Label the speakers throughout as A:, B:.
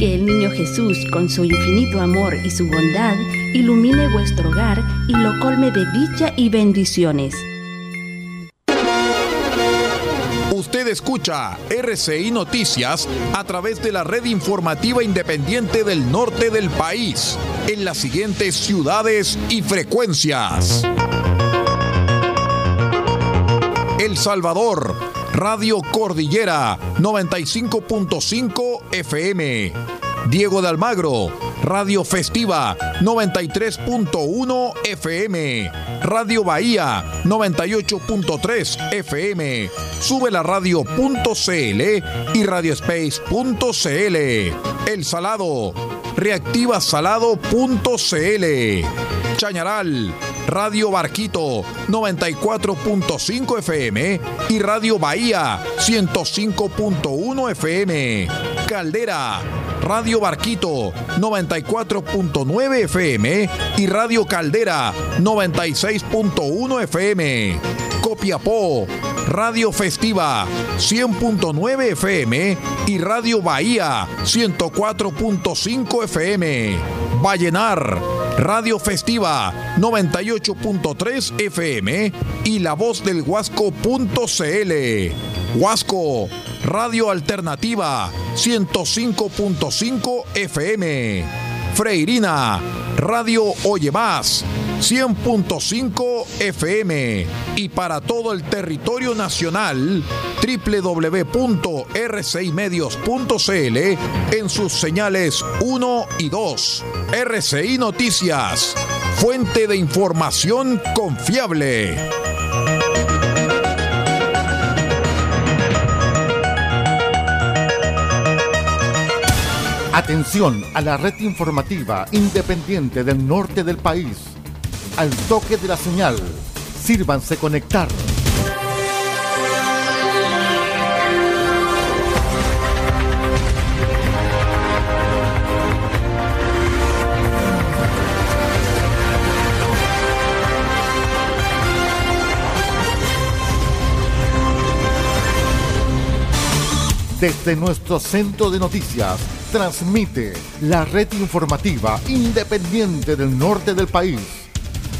A: Que el niño Jesús, con su infinito amor y su bondad, ilumine vuestro hogar y lo colme de dicha y bendiciones.
B: Usted escucha RCI Noticias a través de la red informativa independiente del norte del país, en las siguientes ciudades y frecuencias. El Salvador, Radio Cordillera 95.5 FM. Diego de Almagro, Radio Festiva 93.1 FM, Radio Bahía 98.3 FM, sube la radio.cl y radiospace.cl. El Salado, reactivasalado.cl. Chañaral, Radio Barquito 94.5 FM y Radio Bahía 105.1 FM. Caldera, Radio Barquito 94.9 FM y Radio Caldera 96.1 FM. Copiapó, Radio Festiva 100.9 FM y Radio Bahía 104.5 FM. Vallenar, Radio Festiva 98.3 FM y La Voz del Huasco.cl. Huasco, Radio Alternativa 105.5 FM. Freirina, Radio Oye Más 100.5 FM y para todo el territorio nacional www.rcimedios.cl en sus señales 1 y 2. RCI Noticias, fuente de información confiable.
C: Atención a la red informativa independiente del norte del país. Al toque de la señal, sírvanse conectar. Desde nuestro centro de noticias, transmite la red informativa independiente del norte del país.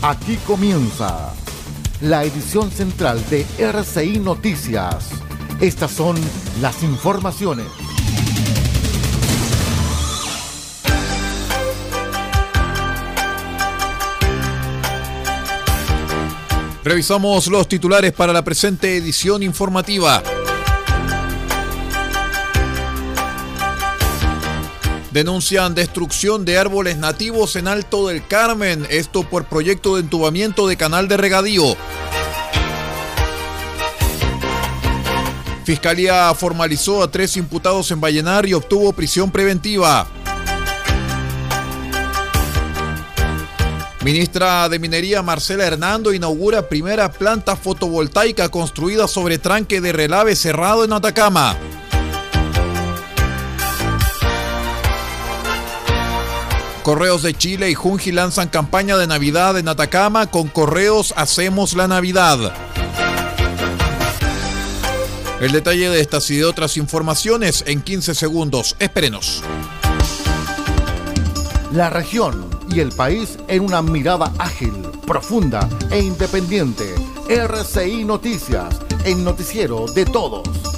C: Aquí comienza la edición central de RCI Noticias. Estas son las informaciones.
B: Revisamos los titulares para la presente edición informativa. Denuncian destrucción de árboles nativos en Alto del Carmen, esto por proyecto de entubamiento de canal de regadío. Fiscalía formalizó a tres imputados en Vallenar y obtuvo prisión preventiva. Ministra de Minería Marcela Hernando inaugura primera planta fotovoltaica construida sobre tranque de relave cerrado en Atacama. Correos de Chile y Junji lanzan campaña de Navidad en Atacama con Correos Hacemos la Navidad. El detalle de estas y de otras informaciones en 15 segundos. Espérenos.
C: La región y el país en una mirada ágil, profunda e independiente. RCI Noticias, el noticiero de todos.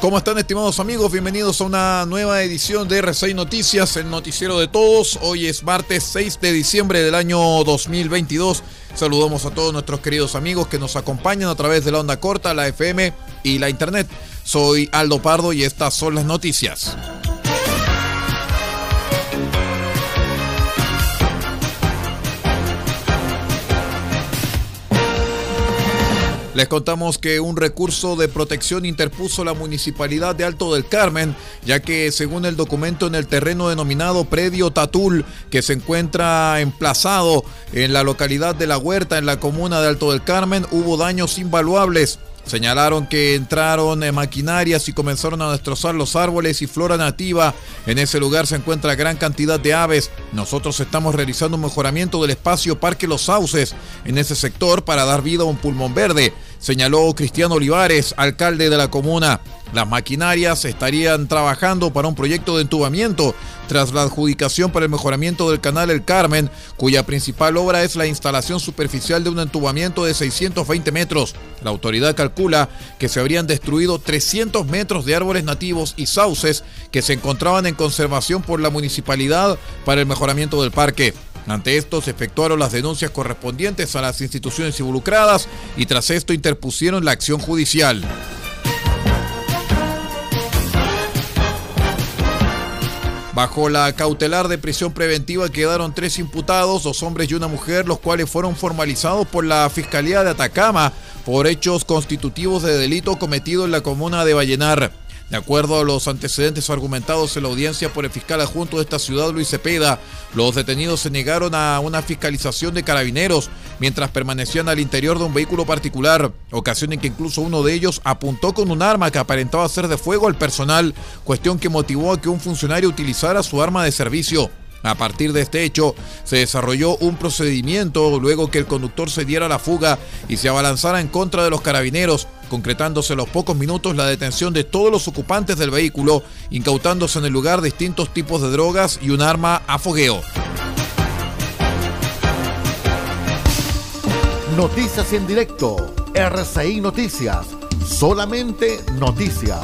B: ¿Cómo están estimados amigos? Bienvenidos a una nueva edición de R6 Noticias, el noticiero de todos. Hoy es martes 6 de diciembre del año 2022. Saludamos a todos nuestros queridos amigos que nos acompañan a través de la onda corta, la FM y la internet. Soy Aldo Pardo y estas son las noticias. Les contamos que un recurso de protección interpuso la municipalidad de Alto del Carmen, ya que según el documento en el terreno denominado Predio Tatul, que se encuentra emplazado en la localidad de La Huerta, en la comuna de Alto del Carmen, hubo daños invaluables. Señalaron que entraron en maquinarias y comenzaron a destrozar los árboles y flora nativa. En ese lugar se encuentra gran cantidad de aves, nosotros estamos realizando un mejoramiento del espacio Parque Los Sauces en ese sector para dar vida a un pulmón verde, señaló Cristiano Olivares, alcalde de la comuna. Las maquinarias estarían trabajando para un proyecto de entubamiento tras la adjudicación para el mejoramiento del canal El Carmen, cuya principal obra es la instalación superficial de un entubamiento de 620 metros. La autoridad calcula que se habrían destruido 300 metros de árboles nativos y sauces que se encontraban en conservación por la municipalidad para el mejoramiento del parque. Ante esto se efectuaron las denuncias correspondientes a las instituciones involucradas y tras esto interpusieron la acción judicial. Bajo la cautelar de prisión preventiva quedaron tres imputados, dos hombres y una mujer, los cuales fueron formalizados por la Fiscalía de Atacama por hechos constitutivos de delito cometido en la comuna de Vallenar. De acuerdo a los antecedentes argumentados en la audiencia por el fiscal adjunto de esta ciudad, Luis Cepeda, los detenidos se negaron a una fiscalización de carabineros mientras permanecían al interior de un vehículo particular, ocasión en que incluso uno de ellos apuntó con un arma que aparentaba ser de fuego al personal, cuestión que motivó a que un funcionario utilizara su arma de servicio. A partir de este hecho, se desarrolló un procedimiento luego que el conductor se diera la fuga y se abalanzara en contra de los carabineros, concretándose en los pocos minutos la detención de todos los ocupantes del vehículo, incautándose en el lugar distintos tipos de drogas y un arma a fogueo.
C: Noticias en directo, RCI Noticias, solamente noticias.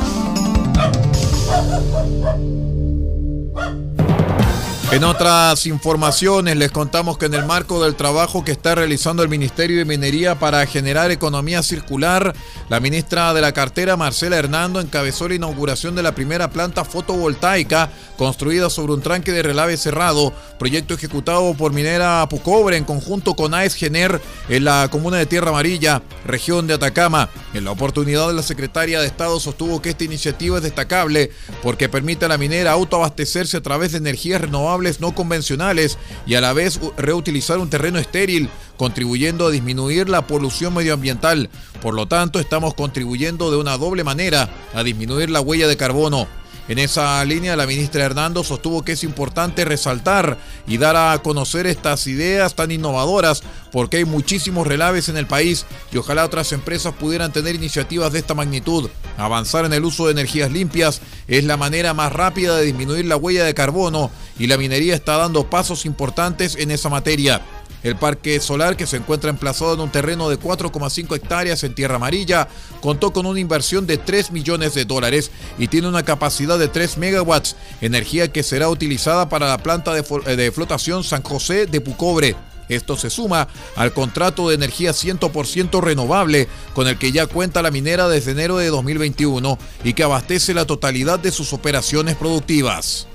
B: En otras informaciones les contamos que en el marco del trabajo que está realizando el Ministerio de Minería para generar economía circular, la ministra de la cartera Marcela Hernando encabezó la inauguración de la primera planta fotovoltaica construida sobre un tranque de relave cerrado, proyecto ejecutado por Minera Pucobre en conjunto con AES Gener en la comuna de Tierra Amarilla, región de Atacama. En la oportunidad la secretaria de Estado sostuvo que esta iniciativa es destacable porque permite a la minera autoabastecerse a través de energías renovables no convencionales y a la vez reutilizar un terreno estéril, contribuyendo a disminuir la polución medioambiental. Por lo tanto, estamos contribuyendo de una doble manera a disminuir la huella de carbono. En esa línea, la ministra Hernando sostuvo que es importante resaltar y dar a conocer estas ideas tan innovadoras porque hay muchísimos relaves en el país y ojalá otras empresas pudieran tener iniciativas de esta magnitud. Avanzar en el uso de energías limpias es la manera más rápida de disminuir la huella de carbono y la minería está dando pasos importantes en esa materia. El parque solar, que se encuentra emplazado en un terreno de 4,5 hectáreas en Tierra Amarilla, contó con una inversión de 3 millones de dólares y tiene una capacidad de 3 megawatts, energía que será utilizada para la planta de, de flotación San José de Pucobre. Esto se suma al contrato de energía 100% renovable con el que ya cuenta la minera desde enero de 2021 y que abastece la totalidad de sus operaciones productivas.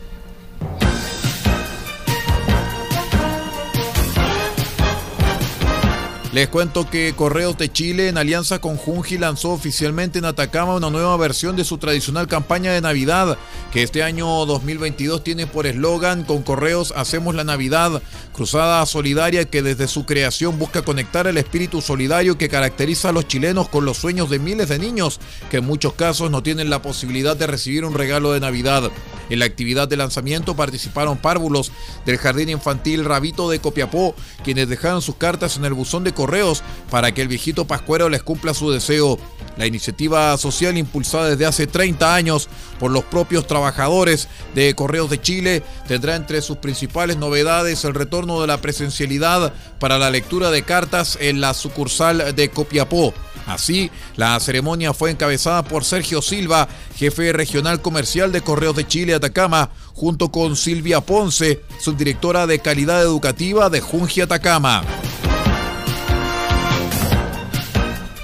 B: Les cuento que Correos de Chile, en alianza con Junji, lanzó oficialmente en Atacama una nueva versión de su tradicional campaña de Navidad, que este año 2022 tiene por eslogan Con Correos Hacemos la Navidad, cruzada solidaria que desde su creación busca conectar el espíritu solidario que caracteriza a los chilenos con los sueños de miles de niños que en muchos casos no tienen la posibilidad de recibir un regalo de Navidad. En la actividad de lanzamiento participaron párvulos del Jardín Infantil Rabito de Copiapó, quienes dejaron sus cartas en el buzón de correos para que el viejito Pascuero les cumpla su deseo. La iniciativa social impulsada desde hace 30 años por los propios trabajadores de Correos de Chile tendrá entre sus principales novedades el retorno de la presencialidad para la lectura de cartas en la sucursal de Copiapó. Así, la ceremonia fue encabezada por Sergio Silva, jefe regional comercial de Correos de Chile Atacama, junto con Silvia Ponce, subdirectora de calidad educativa de Junji Atacama.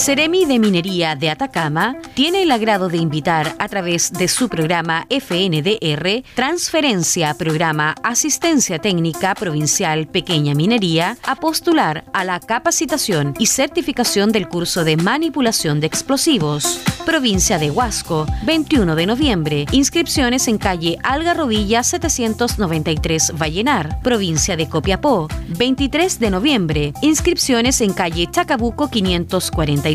A: Ceremi de Minería de Atacama tiene el agrado de invitar a través de su programa FNDR Transferencia Programa Asistencia Técnica Provincial Pequeña Minería a postular a la capacitación y certificación del curso de manipulación de explosivos. Provincia de Huasco, 21 de noviembre. Inscripciones en calle Algarrobilla 793 Vallenar. Provincia de Copiapó, 23 de noviembre. Inscripciones en calle Chacabuco 540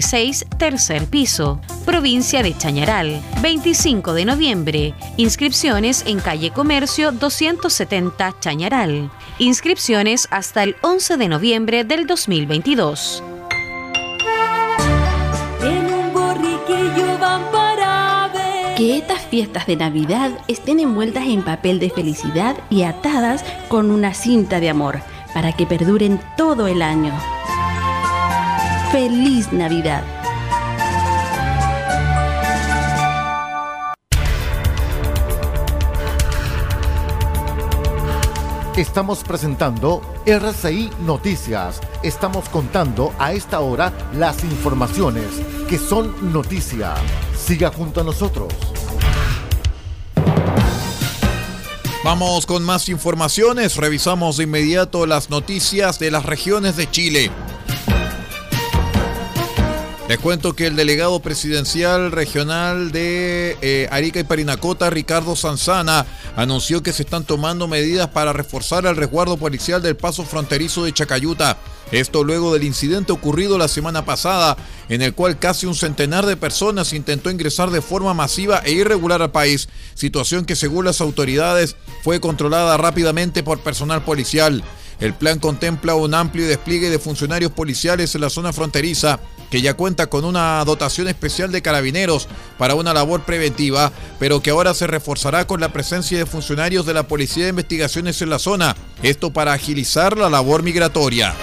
A: tercer piso. Provincia de Chañaral, 25 de noviembre. Inscripciones en calle Comercio 270 Chañaral. Inscripciones hasta el 11 de noviembre del 2022. Que estas fiestas de Navidad estén envueltas en papel de felicidad y atadas con una cinta de amor para que perduren todo el año. Feliz Navidad.
C: Estamos presentando RCI Noticias. Estamos contando a esta hora las informaciones que son noticia. Siga junto a nosotros.
B: Vamos con más informaciones. Revisamos de inmediato las noticias de las regiones de Chile. Les cuento que el delegado presidencial regional de eh, Arica y Parinacota, Ricardo Sanzana, anunció que se están tomando medidas para reforzar el resguardo policial del paso fronterizo de Chacayuta. Esto luego del incidente ocurrido la semana pasada, en el cual casi un centenar de personas intentó ingresar de forma masiva e irregular al país, situación que según las autoridades fue controlada rápidamente por personal policial. El plan contempla un amplio despliegue de funcionarios policiales en la zona fronteriza, que ya cuenta con una dotación especial de carabineros para una labor preventiva, pero que ahora se reforzará con la presencia de funcionarios de la Policía de Investigaciones en la zona, esto para agilizar la labor migratoria.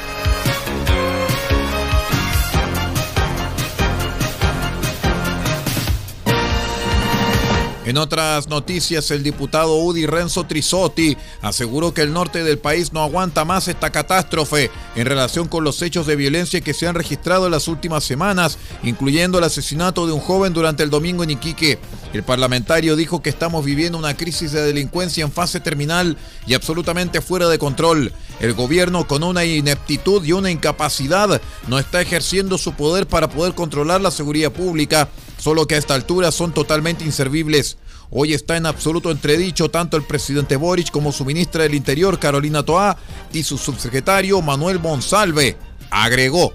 B: En otras noticias, el diputado Udi Renzo Trisotti aseguró que el norte del país no aguanta más esta catástrofe en relación con los hechos de violencia que se han registrado en las últimas semanas, incluyendo el asesinato de un joven durante el domingo en Iquique. El parlamentario dijo que estamos viviendo una crisis de delincuencia en fase terminal y absolutamente fuera de control. El gobierno con una ineptitud y una incapacidad no está ejerciendo su poder para poder controlar la seguridad pública solo que a esta altura son totalmente inservibles. Hoy está en absoluto entredicho tanto el presidente Boric como su ministra del Interior, Carolina Toá, y su subsecretario Manuel Monsalve. Agregó.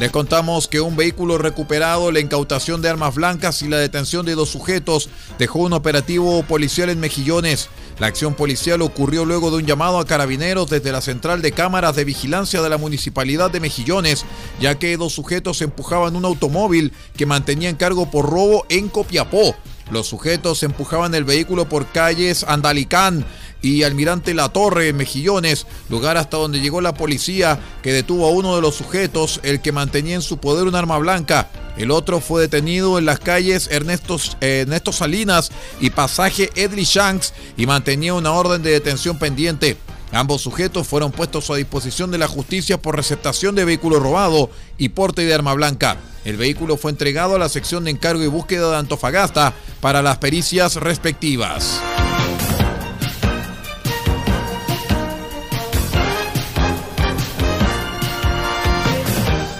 B: Les contamos que un vehículo recuperado, la incautación de armas blancas y la detención de dos sujetos dejó un operativo policial en Mejillones. La acción policial ocurrió luego de un llamado a carabineros desde la central de cámaras de vigilancia de la municipalidad de Mejillones, ya que dos sujetos empujaban un automóvil que mantenía en cargo por robo en Copiapó. Los sujetos empujaban el vehículo por calles Andalicán y Almirante La Torre en Mejillones, lugar hasta donde llegó la policía que detuvo a uno de los sujetos, el que mantenía en su poder un arma blanca. El otro fue detenido en las calles Ernesto, Ernesto Salinas y pasaje Edley Shanks y mantenía una orden de detención pendiente. Ambos sujetos fueron puestos a disposición de la justicia por receptación de vehículo robado y porte de arma blanca. El vehículo fue entregado a la sección de encargo y búsqueda de Antofagasta para las pericias respectivas.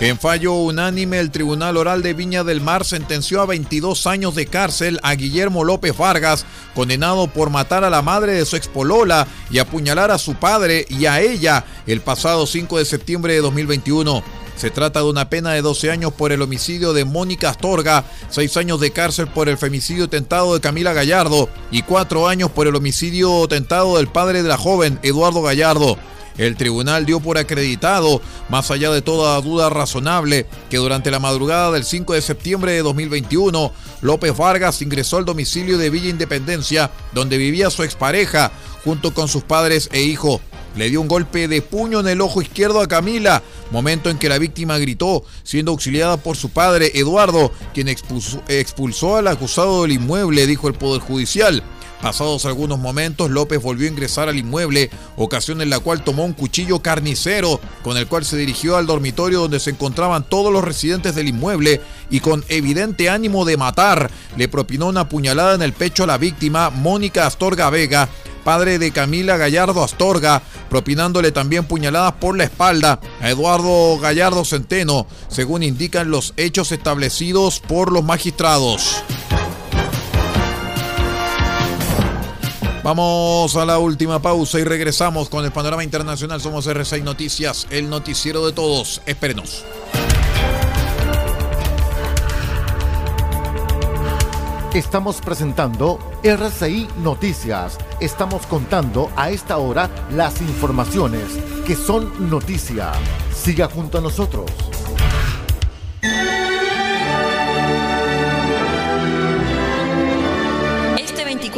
B: En fallo unánime, el Tribunal Oral de Viña del Mar sentenció a 22 años de cárcel a Guillermo López Vargas, condenado por matar a la madre de su expolola y apuñalar a su padre y a ella el pasado 5 de septiembre de 2021. Se trata de una pena de 12 años por el homicidio de Mónica Astorga, 6 años de cárcel por el femicidio tentado de Camila Gallardo y 4 años por el homicidio tentado del padre de la joven, Eduardo Gallardo. El tribunal dio por acreditado, más allá de toda duda razonable, que durante la madrugada del 5 de septiembre de 2021, López Vargas ingresó al domicilio de Villa Independencia, donde vivía su expareja, junto con sus padres e hijo. Le dio un golpe de puño en el ojo izquierdo a Camila, momento en que la víctima gritó, siendo auxiliada por su padre Eduardo, quien expulsó, expulsó al acusado del inmueble, dijo el Poder Judicial. Pasados algunos momentos, López volvió a ingresar al inmueble, ocasión en la cual tomó un cuchillo carnicero, con el cual se dirigió al dormitorio donde se encontraban todos los residentes del inmueble y con evidente ánimo de matar, le propinó una puñalada en el pecho a la víctima, Mónica Astorga Vega, padre de Camila Gallardo Astorga, propinándole también puñaladas por la espalda a Eduardo Gallardo Centeno, según indican los hechos establecidos por los magistrados. Vamos a la última pausa y regresamos con el panorama internacional. Somos R6 Noticias, el noticiero de todos. Espérenos.
C: Estamos presentando RCI Noticias. Estamos contando a esta hora las informaciones que son noticia. Siga junto a nosotros.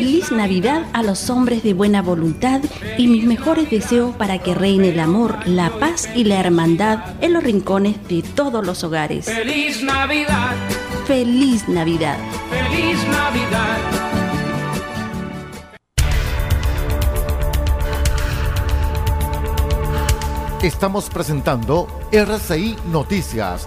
D: Feliz Navidad
E: a los hombres de buena voluntad y mis mejores deseos para que reine el amor, la paz y la hermandad en los rincones de todos los hogares.
D: Feliz Navidad.
E: Feliz Navidad.
D: Feliz Navidad.
C: Estamos presentando RCI Noticias.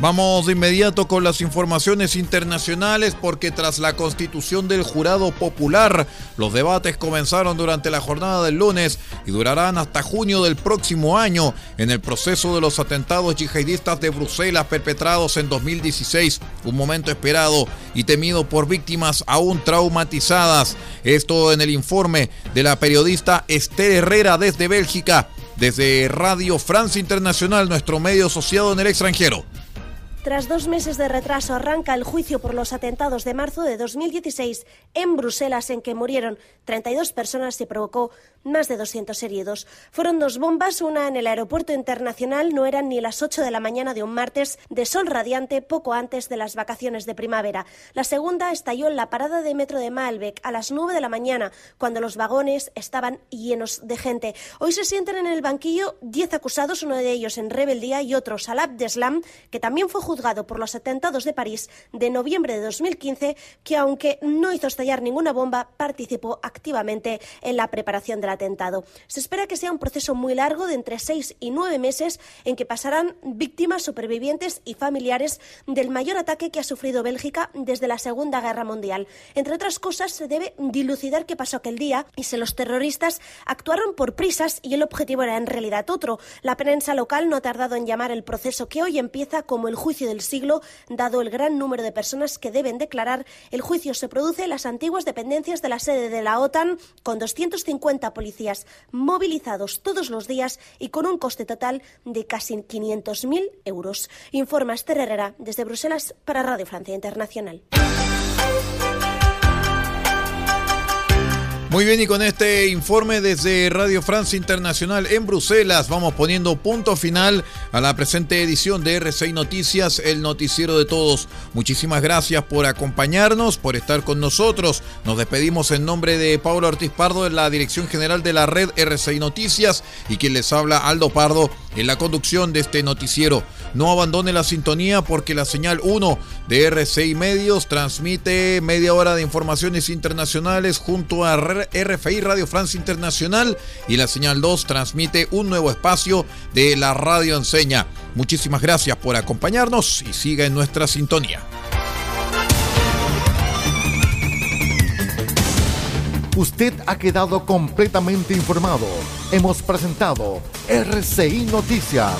B: Vamos de inmediato con las informaciones internacionales porque tras la constitución del jurado popular, los debates comenzaron durante la jornada del lunes y durarán hasta junio del próximo año en el proceso de los atentados yihadistas de Bruselas perpetrados en 2016, un momento esperado y temido por víctimas aún traumatizadas. Esto en el informe de la periodista Esther Herrera desde Bélgica, desde Radio Francia Internacional, nuestro medio asociado en el extranjero.
F: Tras dos meses de retraso arranca el juicio por los atentados de marzo de 2016 en Bruselas en que murieron 32 personas y provocó más de 200 heridos. Fueron dos bombas, una en el aeropuerto internacional, no eran ni las 8 de la mañana de un martes de sol radiante poco antes de las vacaciones de primavera. La segunda estalló en la parada de metro de Malbec a las 9 de la mañana, cuando los vagones estaban llenos de gente. Hoy se sienten en el banquillo 10 acusados, uno de ellos en rebeldía y otro, Salah Abdeslam, que también fue juzgado por los atentados de París de noviembre de 2015, que aunque no hizo estallar ninguna bomba, participó activamente en la preparación del atentado. Se espera que sea un proceso muy largo de entre seis y nueve meses en que pasarán víctimas, supervivientes y familiares del mayor ataque que ha sufrido Bélgica desde la Segunda Guerra Mundial. Entre otras cosas, se debe dilucidar qué pasó aquel día y si los terroristas actuaron por prisas y el objetivo era en realidad otro. La prensa local no ha tardado en llamar el proceso que hoy empieza como el juicio del siglo, dado el gran número de personas que deben declarar. El juicio se produce en las antiguas dependencias de la sede de la OTAN, con 250 policías movilizados todos los días y con un coste total de casi 500.000 euros. Informa Esther Herrera desde Bruselas para Radio Francia Internacional.
B: Muy bien, y con este informe desde Radio Francia Internacional en Bruselas, vamos poniendo punto final a la presente edición de R6 Noticias, el noticiero de todos. Muchísimas gracias por acompañarnos, por estar con nosotros. Nos despedimos en nombre de Pablo Ortiz Pardo, de la Dirección General de la Red R6 Noticias, y quien les habla, Aldo Pardo, en la conducción de este noticiero. No abandone la sintonía porque la señal 1 de R6 Medios transmite media hora de informaciones internacionales junto a RFI Radio Francia Internacional y la señal 2 transmite un nuevo espacio de la radio enseña. Muchísimas gracias por acompañarnos y siga en nuestra sintonía.
C: Usted ha quedado completamente informado. Hemos presentado RCI Noticias,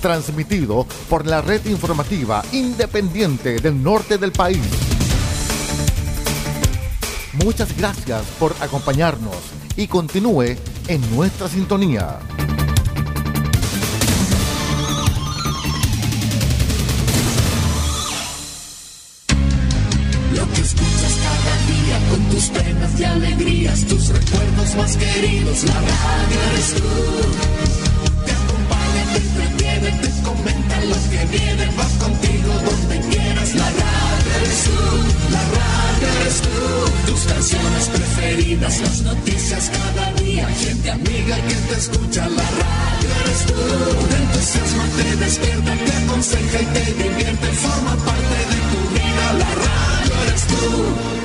C: transmitido por la red informativa independiente del norte del país. Muchas gracias por acompañarnos y continúe en nuestra sintonía.
G: Lo que escuchas cada día con tus penas y alegrías, tus recuerdos más queridos, la radio eres tú. Las noticias cada día, gente amiga que te escucha, la radio eres tú. Te entusiasma, te despierta, te aconseja y te divierte, forma parte de tu vida, la radio eres tú.